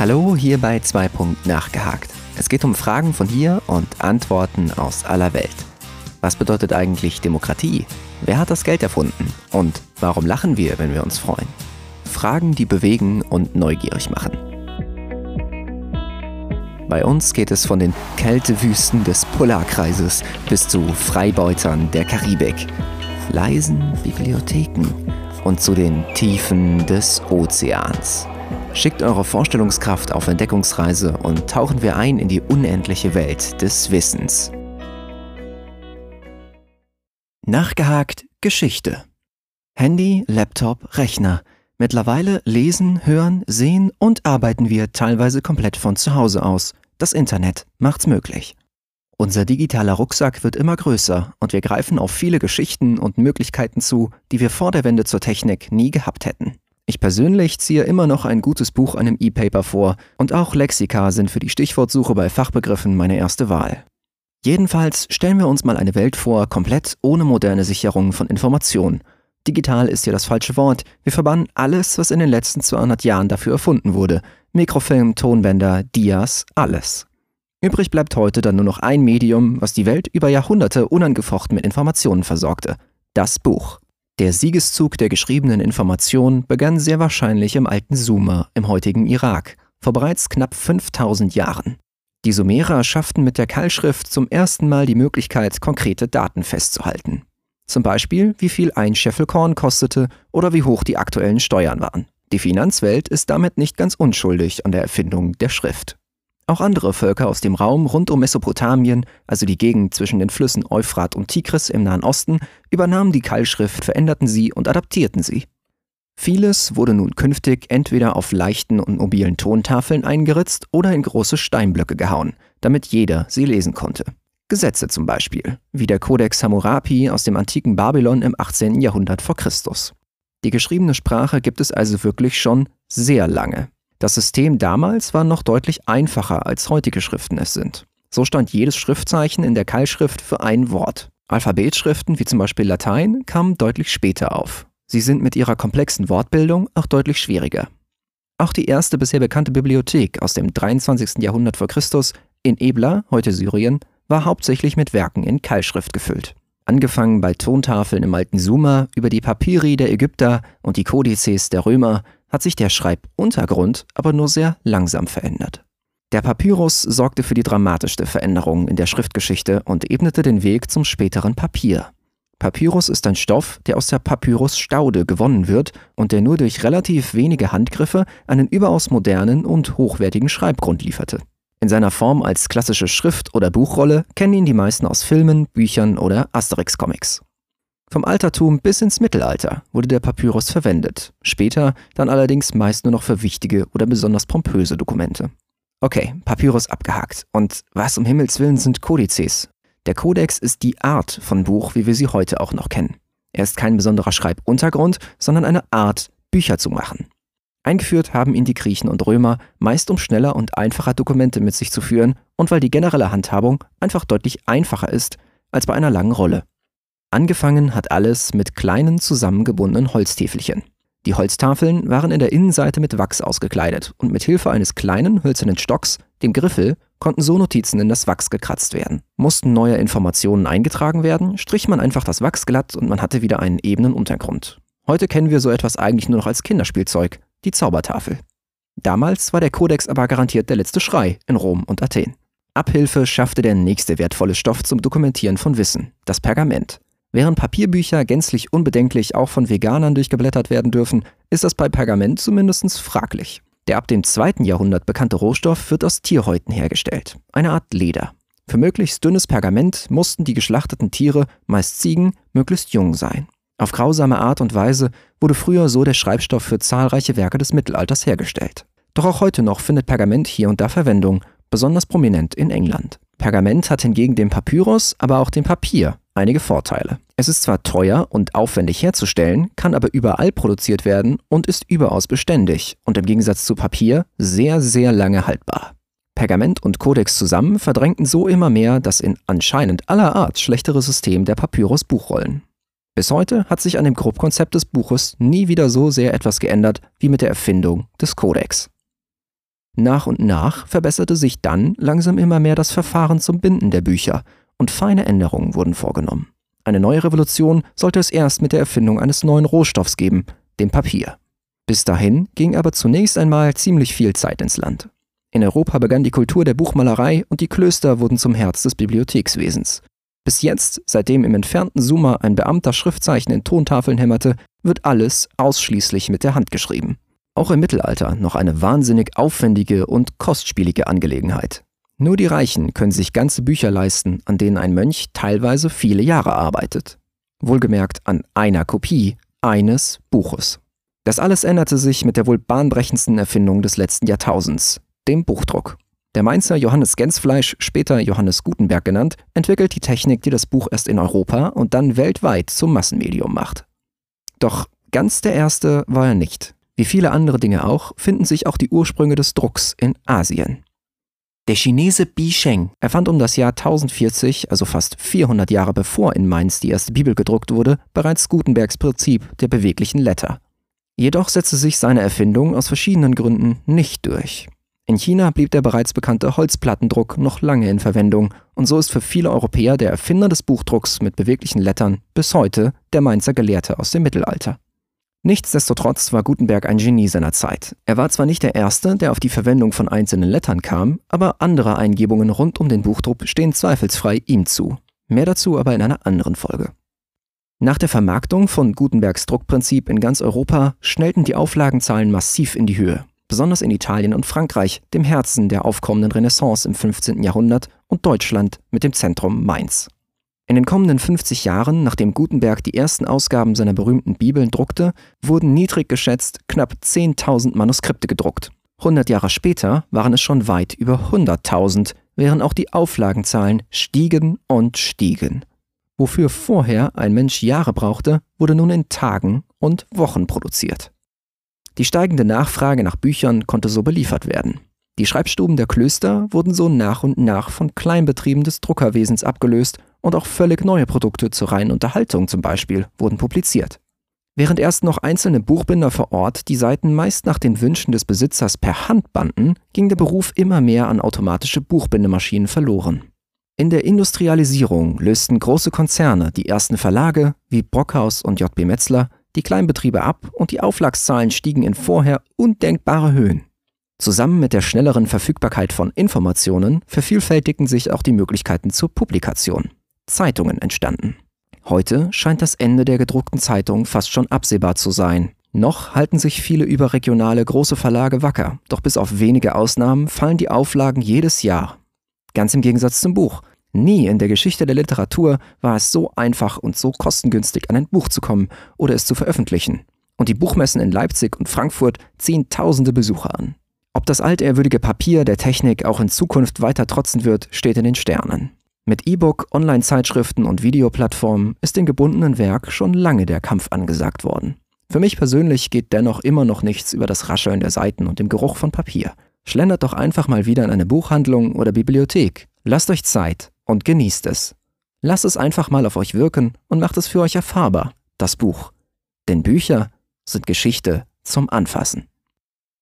Hallo hier bei 2. Nachgehakt. Es geht um Fragen von hier und Antworten aus aller Welt. Was bedeutet eigentlich Demokratie? Wer hat das Geld erfunden? Und warum lachen wir, wenn wir uns freuen? Fragen, die bewegen und neugierig machen. Bei uns geht es von den Kältewüsten des Polarkreises bis zu Freibeutern der Karibik, leisen Bibliotheken und zu den Tiefen des Ozeans. Schickt eure Vorstellungskraft auf Entdeckungsreise und tauchen wir ein in die unendliche Welt des Wissens. Nachgehakt Geschichte. Handy, Laptop, Rechner. Mittlerweile lesen, hören, sehen und arbeiten wir teilweise komplett von zu Hause aus. Das Internet macht's möglich. Unser digitaler Rucksack wird immer größer und wir greifen auf viele Geschichten und Möglichkeiten zu, die wir vor der Wende zur Technik nie gehabt hätten. Ich persönlich ziehe immer noch ein gutes Buch einem E-Paper vor und auch Lexika sind für die Stichwortsuche bei Fachbegriffen meine erste Wahl. Jedenfalls stellen wir uns mal eine Welt vor, komplett ohne moderne Sicherung von Informationen. Digital ist ja das falsche Wort. Wir verbannen alles, was in den letzten 200 Jahren dafür erfunden wurde. Mikrofilm, Tonbänder, Dias, alles. Übrig bleibt heute dann nur noch ein Medium, was die Welt über Jahrhunderte unangefochten mit Informationen versorgte. Das Buch. Der Siegeszug der geschriebenen Information begann sehr wahrscheinlich im alten Sumer im heutigen Irak, vor bereits knapp 5000 Jahren. Die Sumerer schafften mit der Keilschrift zum ersten Mal die Möglichkeit, konkrete Daten festzuhalten. Zum Beispiel, wie viel ein Scheffel Korn kostete oder wie hoch die aktuellen Steuern waren. Die Finanzwelt ist damit nicht ganz unschuldig an der Erfindung der Schrift. Auch andere Völker aus dem Raum rund um Mesopotamien, also die Gegend zwischen den Flüssen Euphrat und Tigris im Nahen Osten, übernahmen die Keilschrift, veränderten sie und adaptierten sie. Vieles wurde nun künftig entweder auf leichten und mobilen Tontafeln eingeritzt oder in große Steinblöcke gehauen, damit jeder sie lesen konnte. Gesetze zum Beispiel, wie der Codex Hammurapi aus dem antiken Babylon im 18. Jahrhundert vor Christus. Die geschriebene Sprache gibt es also wirklich schon sehr lange. Das System damals war noch deutlich einfacher, als heutige Schriften es sind. So stand jedes Schriftzeichen in der Keilschrift für ein Wort. Alphabetschriften wie zum Beispiel Latein kamen deutlich später auf. Sie sind mit ihrer komplexen Wortbildung auch deutlich schwieriger. Auch die erste bisher bekannte Bibliothek aus dem 23. Jahrhundert vor Christus in Ebla, heute Syrien, war hauptsächlich mit Werken in Keilschrift gefüllt. Angefangen bei Tontafeln im alten Sumer über die Papyri der Ägypter und die Kodizes der Römer hat sich der Schreibuntergrund aber nur sehr langsam verändert. Der Papyrus sorgte für die dramatischste Veränderung in der Schriftgeschichte und ebnete den Weg zum späteren Papier. Papyrus ist ein Stoff, der aus der Papyrusstaude gewonnen wird und der nur durch relativ wenige Handgriffe einen überaus modernen und hochwertigen Schreibgrund lieferte. In seiner Form als klassische Schrift- oder Buchrolle kennen ihn die meisten aus Filmen, Büchern oder Asterix-Comics. Vom Altertum bis ins Mittelalter wurde der Papyrus verwendet, später dann allerdings meist nur noch für wichtige oder besonders pompöse Dokumente. Okay, Papyrus abgehakt. Und was um Himmels Willen sind Kodizes? Der Kodex ist die Art von Buch, wie wir sie heute auch noch kennen. Er ist kein besonderer Schreibuntergrund, sondern eine Art, Bücher zu machen. Eingeführt haben ihn die Griechen und Römer, meist um schneller und einfacher Dokumente mit sich zu führen und weil die generelle Handhabung einfach deutlich einfacher ist als bei einer langen Rolle. Angefangen hat alles mit kleinen zusammengebundenen Holztäfelchen. Die Holztafeln waren in der Innenseite mit Wachs ausgekleidet und mit Hilfe eines kleinen hölzernen Stocks, dem Griffel, konnten so Notizen in das Wachs gekratzt werden. Mussten neue Informationen eingetragen werden, strich man einfach das Wachs glatt und man hatte wieder einen ebenen Untergrund. Heute kennen wir so etwas eigentlich nur noch als Kinderspielzeug, die Zaubertafel. Damals war der Kodex aber garantiert der letzte Schrei in Rom und Athen. Abhilfe schaffte der nächste wertvolle Stoff zum Dokumentieren von Wissen, das Pergament. Während Papierbücher gänzlich unbedenklich auch von Veganern durchgeblättert werden dürfen, ist das bei Pergament zumindest fraglich. Der ab dem 2. Jahrhundert bekannte Rohstoff wird aus Tierhäuten hergestellt, eine Art Leder. Für möglichst dünnes Pergament mussten die geschlachteten Tiere, meist Ziegen, möglichst jung sein. Auf grausame Art und Weise wurde früher so der Schreibstoff für zahlreiche Werke des Mittelalters hergestellt. Doch auch heute noch findet Pergament hier und da Verwendung, besonders prominent in England. Pergament hat hingegen dem Papyrus, aber auch dem Papier einige Vorteile. Es ist zwar teuer und aufwendig herzustellen, kann aber überall produziert werden und ist überaus beständig und im Gegensatz zu Papier sehr, sehr lange haltbar. Pergament und Kodex zusammen verdrängten so immer mehr das in anscheinend aller Art schlechtere System der Papyrus-Buchrollen. Bis heute hat sich an dem Grobkonzept des Buches nie wieder so sehr etwas geändert wie mit der Erfindung des Kodex. Nach und nach verbesserte sich dann langsam immer mehr das Verfahren zum Binden der Bücher und feine Änderungen wurden vorgenommen. Eine neue Revolution sollte es erst mit der Erfindung eines neuen Rohstoffs geben, dem Papier. Bis dahin ging aber zunächst einmal ziemlich viel Zeit ins Land. In Europa begann die Kultur der Buchmalerei und die Klöster wurden zum Herz des Bibliothekswesens. Bis jetzt, seitdem im entfernten Sumer ein Beamter Schriftzeichen in Tontafeln hämmerte, wird alles ausschließlich mit der Hand geschrieben. Auch im Mittelalter noch eine wahnsinnig aufwendige und kostspielige Angelegenheit. Nur die Reichen können sich ganze Bücher leisten, an denen ein Mönch teilweise viele Jahre arbeitet. Wohlgemerkt an einer Kopie eines Buches. Das alles änderte sich mit der wohl bahnbrechendsten Erfindung des letzten Jahrtausends, dem Buchdruck. Der Mainzer Johannes Gensfleisch, später Johannes Gutenberg genannt, entwickelt die Technik, die das Buch erst in Europa und dann weltweit zum Massenmedium macht. Doch ganz der erste war er nicht. Wie viele andere Dinge auch, finden sich auch die Ursprünge des Drucks in Asien. Der Chinese Bi Sheng erfand um das Jahr 1040, also fast 400 Jahre bevor in Mainz die erste Bibel gedruckt wurde, bereits Gutenbergs Prinzip der beweglichen Letter. Jedoch setzte sich seine Erfindung aus verschiedenen Gründen nicht durch. In China blieb der bereits bekannte Holzplattendruck noch lange in Verwendung und so ist für viele Europäer der Erfinder des Buchdrucks mit beweglichen Lettern bis heute der Mainzer Gelehrte aus dem Mittelalter. Nichtsdestotrotz war Gutenberg ein Genie seiner Zeit. Er war zwar nicht der Erste, der auf die Verwendung von einzelnen Lettern kam, aber andere Eingebungen rund um den Buchdruck stehen zweifelsfrei ihm zu. Mehr dazu aber in einer anderen Folge. Nach der Vermarktung von Gutenbergs Druckprinzip in ganz Europa schnellten die Auflagenzahlen massiv in die Höhe, besonders in Italien und Frankreich, dem Herzen der aufkommenden Renaissance im 15. Jahrhundert, und Deutschland mit dem Zentrum Mainz. In den kommenden 50 Jahren, nachdem Gutenberg die ersten Ausgaben seiner berühmten Bibeln druckte, wurden niedrig geschätzt knapp 10.000 Manuskripte gedruckt. 100 Jahre später waren es schon weit über 100.000, während auch die Auflagenzahlen stiegen und stiegen. Wofür vorher ein Mensch Jahre brauchte, wurde nun in Tagen und Wochen produziert. Die steigende Nachfrage nach Büchern konnte so beliefert werden. Die Schreibstuben der Klöster wurden so nach und nach von Kleinbetrieben des Druckerwesens abgelöst und auch völlig neue Produkte zur reinen Unterhaltung zum Beispiel wurden publiziert. Während erst noch einzelne Buchbinder vor Ort die Seiten meist nach den Wünschen des Besitzers per Hand banden, ging der Beruf immer mehr an automatische Buchbindemaschinen verloren. In der Industrialisierung lösten große Konzerne die ersten Verlage wie Brockhaus und JB Metzler die Kleinbetriebe ab und die Auflagszahlen stiegen in vorher undenkbare Höhen. Zusammen mit der schnelleren Verfügbarkeit von Informationen vervielfältigten sich auch die Möglichkeiten zur Publikation. Zeitungen entstanden. Heute scheint das Ende der gedruckten Zeitung fast schon absehbar zu sein. Noch halten sich viele überregionale große Verlage wacker, doch bis auf wenige Ausnahmen fallen die Auflagen jedes Jahr. Ganz im Gegensatz zum Buch. Nie in der Geschichte der Literatur war es so einfach und so kostengünstig an ein Buch zu kommen oder es zu veröffentlichen. Und die Buchmessen in Leipzig und Frankfurt ziehen tausende Besucher an. Ob das altehrwürdige Papier der Technik auch in Zukunft weiter trotzen wird, steht in den Sternen. Mit E-Book, Online-Zeitschriften und Videoplattformen ist dem gebundenen Werk schon lange der Kampf angesagt worden. Für mich persönlich geht dennoch immer noch nichts über das Rascheln der Seiten und dem Geruch von Papier. Schlendert doch einfach mal wieder in eine Buchhandlung oder Bibliothek. Lasst euch Zeit und genießt es. Lasst es einfach mal auf euch wirken und macht es für euch erfahrbar, das Buch. Denn Bücher sind Geschichte zum Anfassen.